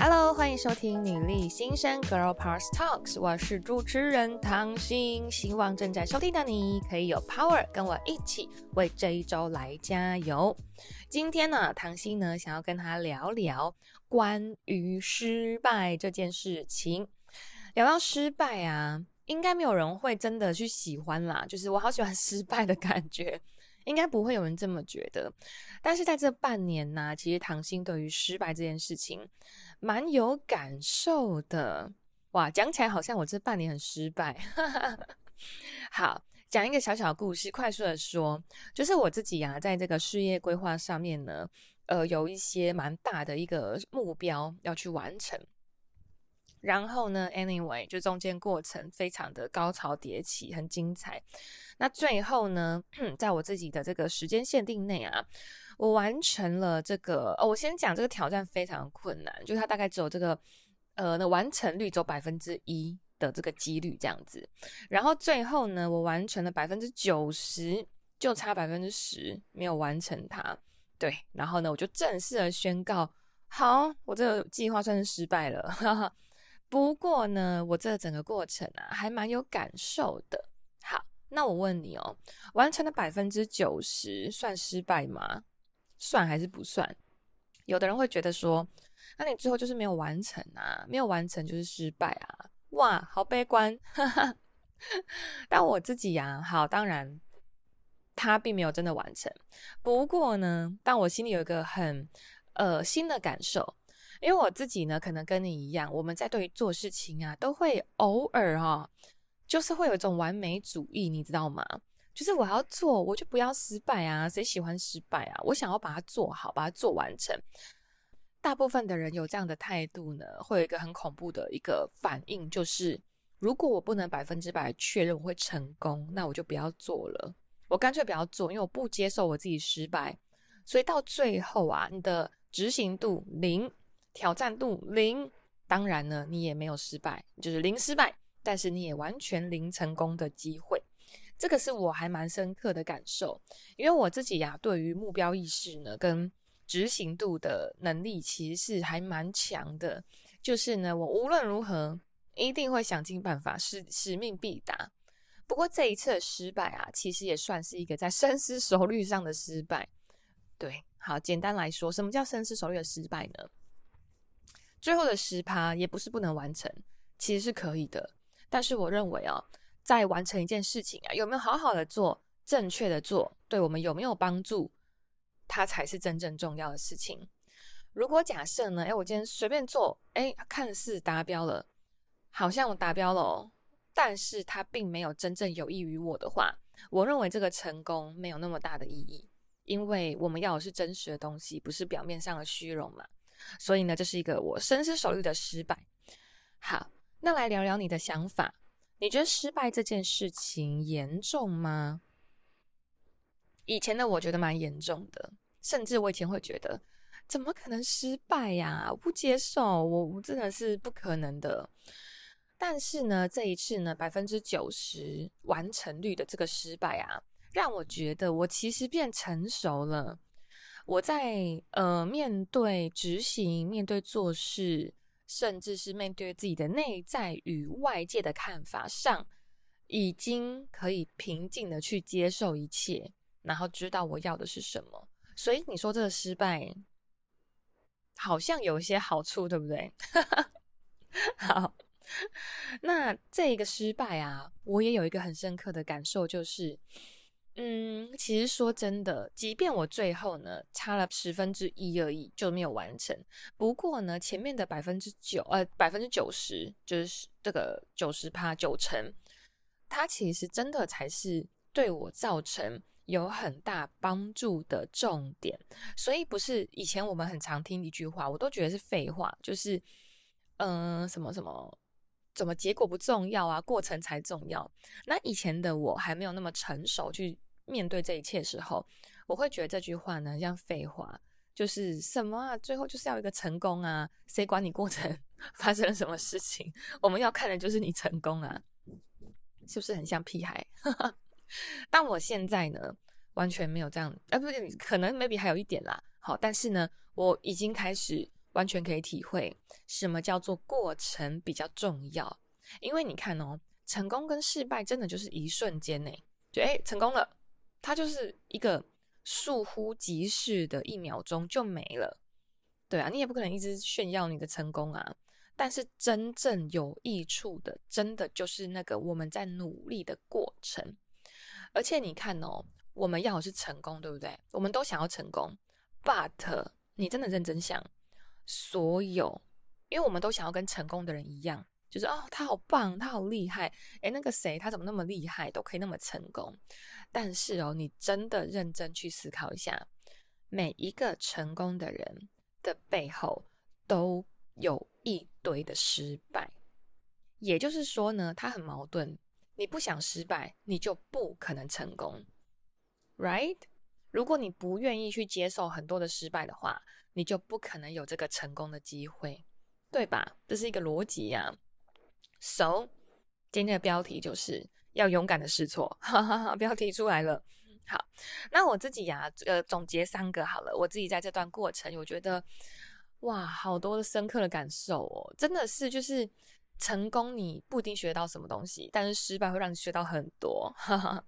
Hello，欢迎收听女力新生 Girl Power Talks，我是主持人唐心，希望正在收听的你可以有 power，跟我一起为这一周来加油。今天呢，唐心呢想要跟他聊聊关于失败这件事情。聊到失败啊，应该没有人会真的去喜欢啦，就是我好喜欢失败的感觉。应该不会有人这么觉得，但是在这半年呢、其实唐心对于失败这件事情蛮有感受的。哇，讲起来好像我这半年很失败。好，讲一个小小故事，快速的说，就是我自己啊，在这个事业规划上面呢，呃，有一些蛮大的一个目标要去完成。然后呢，anyway，就中间过程非常的高潮迭起，很精彩。那最后呢，在我自己的这个时间限定内啊，我完成了这个。哦，我先讲这个挑战非常困难，就是它大概只有这个呃，那完成率只有百分之一的这个几率这样子。然后最后呢，我完成了百分之九十，就差百分之十没有完成它。对，然后呢，我就正式的宣告，好，我这个计划算是失败了。哈哈。不过呢，我这整个过程啊，还蛮有感受的。好，那我问你哦，完成了百分之九十算失败吗？算还是不算？有的人会觉得说，那你最后就是没有完成啊，没有完成就是失败啊，哇，好悲观。但我自己呀、啊，好，当然他并没有真的完成。不过呢，但我心里有一个很呃新的感受。因为我自己呢，可能跟你一样，我们在对于做事情啊，都会偶尔哈、就是会有一种完美主义，你知道吗？就是我要做，我就不要失败啊！谁喜欢失败啊？我想要把它做好，把它做完成。大部分的人有这样的态度呢，会有一个很恐怖的一个反应，就是如果我不能百分之百确认我会成功，那我就不要做了，我干脆不要做，因为我不接受我自己失败。所以到最后啊，你的执行度零。挑战度零，当然呢，你也没有失败，就是零失败，但是你也完全零成功的机会。这个是我还蛮深刻的感受，因为我自己呀、对于目标意识呢，跟执行度的能力其实是还蛮强的。就是呢，我无论如何一定会想尽办法，使使命必达。不过这一次的失败啊，其实也算是一个在深思熟虑上的失败。对，好，简单来说，什么叫深思熟虑的失败呢？最后的十趴也不是不能完成，其实是可以的。但是我认为啊，在完成一件事情啊，有没有好好的做，正确的做，对我们有没有帮助，它才是真正重要的事情。如果假设呢，哎，我今天随便做，哎，看似达标了，好像我达标了哦，但是它并没有真正有益于我的话，我认为这个成功没有那么大的意义，因为我们要的是真实的东西，不是表面上的虚荣嘛。所以呢，这是一个我深思熟虑的失败。好，那来聊聊你的想法。你觉得失败这件事情严重吗？以前的我觉得蛮严重的，甚至我以前会觉得，怎么可能失败呀？不接受，我我真的是不可能的。但是呢，这一次呢，百分之九十完成率的这个失败啊，让我觉得我其实变成熟了。我在呃面对执行、面对做事，甚至是面对自己的内在与外界的看法上，已经可以平静的去接受一切，然后知道我要的是什么。所以你说这个失败好像有一些好处，对不对？好，那这个失败啊，我也有一个很深刻的感受，就是。嗯，其实说真的，即便我最后呢差了十分之一而已就没有完成，不过呢前面的百分之九呃百分之九十就是这个九十趴九成，它其实真的才是对我造成有很大帮助的重点。所以不是以前我们很常听一句话，我都觉得是废话，就是嗯、什么什么怎么结果不重要啊，过程才重要。那以前的我还没有那么成熟去。面对这一切时候，我会觉得这句话呢像废话，就是什么啊？最后就是要一个成功啊！谁管你过程 发生了什么事情？我们要看的就是你成功啊！是不是很像屁孩？但我现在呢，完全没有这样，啊，不是，可能 maybe 还有一点啦。好，但是呢，我已经开始完全可以体会什么叫做过程比较重要。因为你看哦，成功跟失败真的就是一瞬间呢，就哎成功了，它就是一个倏忽即逝的一秒钟就没了。对啊，你也不可能一直炫耀你的成功啊。但是真正有益处的，真的就是那个我们在努力的过程。而且你看哦，我们要的是成功，对不对？我们都想要成功，but 你真的认真想，所有，因为我们都想要跟成功的人一样，就是哦，他好棒，他好厉害，诶，那个谁，他怎么那么厉害，都可以那么成功。但是哦，你真的认真去思考一下，每一个成功的人的背后都有一堆的失败，也就是说呢，他很矛盾。你不想失败，你就不可能成功，right？如果你不愿意去接受很多的失败的话，你就不可能有这个成功的机会，对吧？这是一个逻辑呀。So，今天的标题就是要勇敢的试错，哈哈哈，标题出来了。好，那我自己呀，呃，总结三个好了。我自己在这段过程，我觉得哇，好多的深刻的感受哦，真的是就是。成功你不一定学到什么东西，但是失败会让你学到很多，哈哈。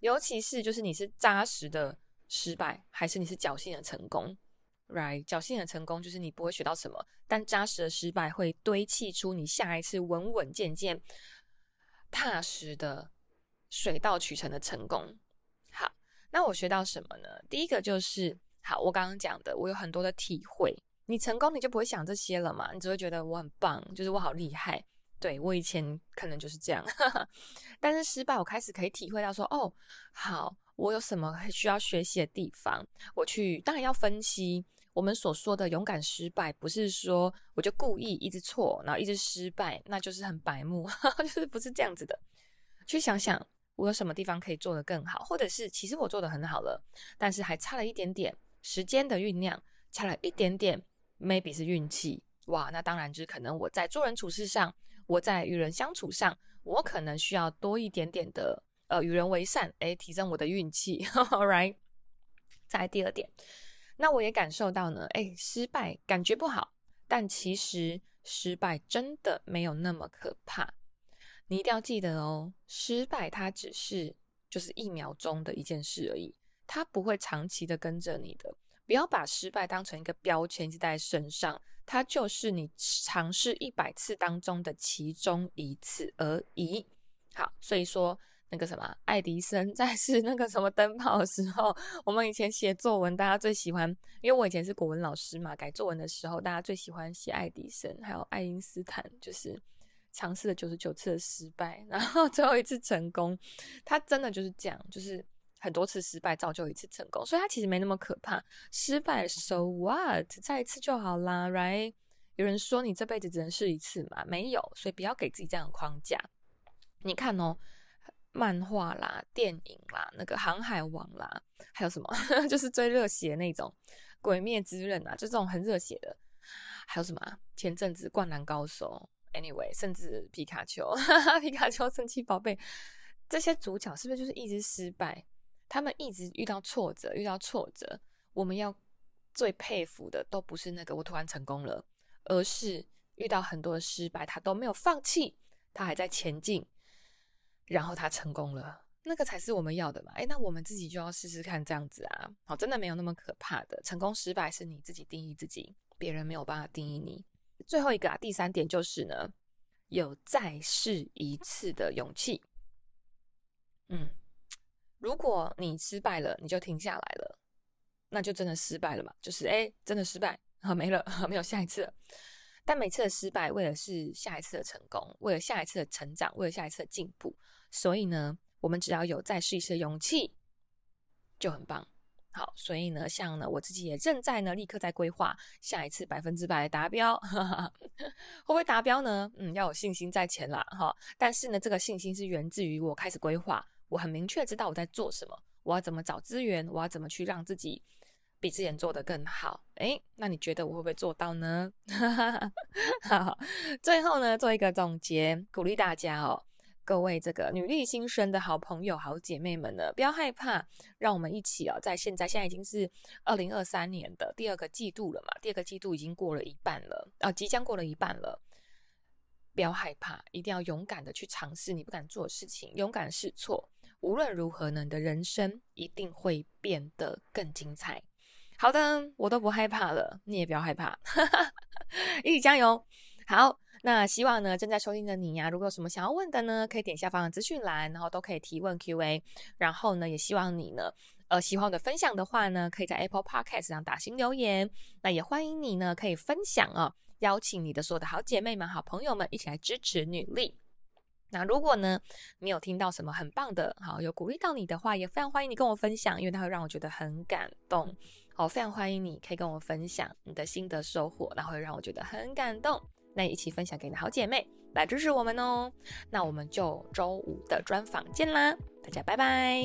尤其是就是你是扎实的失败，还是你是侥幸的成功，right？侥幸的成功就是你不会学到什么，但扎实的失败会堆砌出你下一次稳稳健健、踏实的水到渠成的成功。好，那我学到什么呢？第一个就是，好，我刚刚讲的，我有很多的体会。你成功，你就不会想这些了嘛？你只会觉得我很棒，就是我好厉害。对，我以前可能就是这样，但是失败，我开始可以体会到说，哦，好，我有什么需要学习的地方？我去，当然要分析。我们所说的勇敢失败，不是说我就故意一直错，然后一直失败，那就是很白目，就是不是这样子的。去想想，我有什么地方可以做得更好，或者是其实我做得很好了，但是还差了一点点时间的酝酿，差了一点点。maybe 是运气哇，那当然就是可能我在做人处事上，我在与人相处上，我可能需要多一点点的呃与人为善，诶，提升我的运气。All right，再来第二点，那我也感受到呢，诶，失败感觉不好，但其实失败真的没有那么可怕。你一定要记得哦，失败它只是就是一秒钟的一件事而已，它不会长期的跟着你的。不要把失败当成一个标签记在身上，它就是你尝试一百次当中的其中一次而已。好，所以说那个什么爱迪生 在试那个什么灯泡的时候，我们以前写作文，大家最喜欢，因为我以前是国文老师嘛，改作文的时候，大家最喜欢写爱迪生还有爱因斯坦，就是尝试了九十九次的失败，然后最后一次成功。他真的就是这样，就是。很多次失败造就一次成功，所以他其实没那么可怕。失败，so what？再一次就好啦，right？有人说你这辈子只能试一次嘛？没有，所以不要给自己这样的框架。你看哦，漫画啦、电影啦、那个《航海王》啦，还有什么？就是最热血那种《鬼灭之刃》啊，就这种很热血的。还有什么？前阵子《灌篮高手》，anyway，甚至皮卡丘，哈哈 皮卡丘、神奇宝贝，这些主角是不是就是一直失败？他们一直遇到挫折，遇到挫折。我们要最佩服的都不是那个我突然成功了，而是遇到很多的失败，他都没有放弃，他还在前进，然后他成功了。那个才是我们要的嘛？诶，那我们自己就要试试看这样子啊。好，真的没有那么可怕的。成功失败是你自己定义自己，别人没有办法定义你。最后一个啊，第三点就是呢，有再试一次的勇气。嗯。如果你失败了，你就停下来了，那就真的失败了嘛？就是哎，真的失败啊，没了，没有下一次了。但每次的失败，为了是下一次的成功，为了下一次的成长，为了下一次的进步。所以呢，我们只要有再试一次的勇气，就很棒。好，所以呢，像呢，我自己也正在呢，立刻在规划下一次百分之百达标，会不会达标呢？嗯，要有信心在前啦，哈。但是呢，这个信心是源自于我开始规划。我很明确知道我在做什么，我要怎么找资源，我要怎么去让自己比之前做得更好。诶，那你觉得我会不会做到呢？好，最后呢，做一个总结，鼓励大家哦，各位这个女力新生的好朋友、好姐妹们呢，不要害怕，让我们一起啊，在现在现在已经是二零二三年的第二个季度了嘛，第二个季度已经过了一半了啊，即将过了一半了。不要害怕，一定要勇敢的去尝试你不敢做的事情，勇敢试错。无论如何呢，你的人生一定会变得更精彩。好的，我都不害怕了，你也不要害怕，一起加油。好，那希望呢，正在收听的你呀、如果有什么想要问的呢，可以点下方的资讯栏，然后都可以提问 Q&A。然后呢，也希望你呢，呃，喜欢我的分享的话呢，可以在 Apple Podcast 上打新留言。那也欢迎你呢，可以分享啊。邀请你的所有的好姐妹们、好朋友们一起来支持女力。那如果呢，你有听到什么很棒的，好有鼓励到你的话，也非常欢迎你跟我分享，因为它会让我觉得很感动。好，非常欢迎你可以跟我分享你的心得收获，然后会让我觉得很感动。那一起分享给你的好姐妹来支持我们哦。那我们就周五的专访见啦，大家拜拜。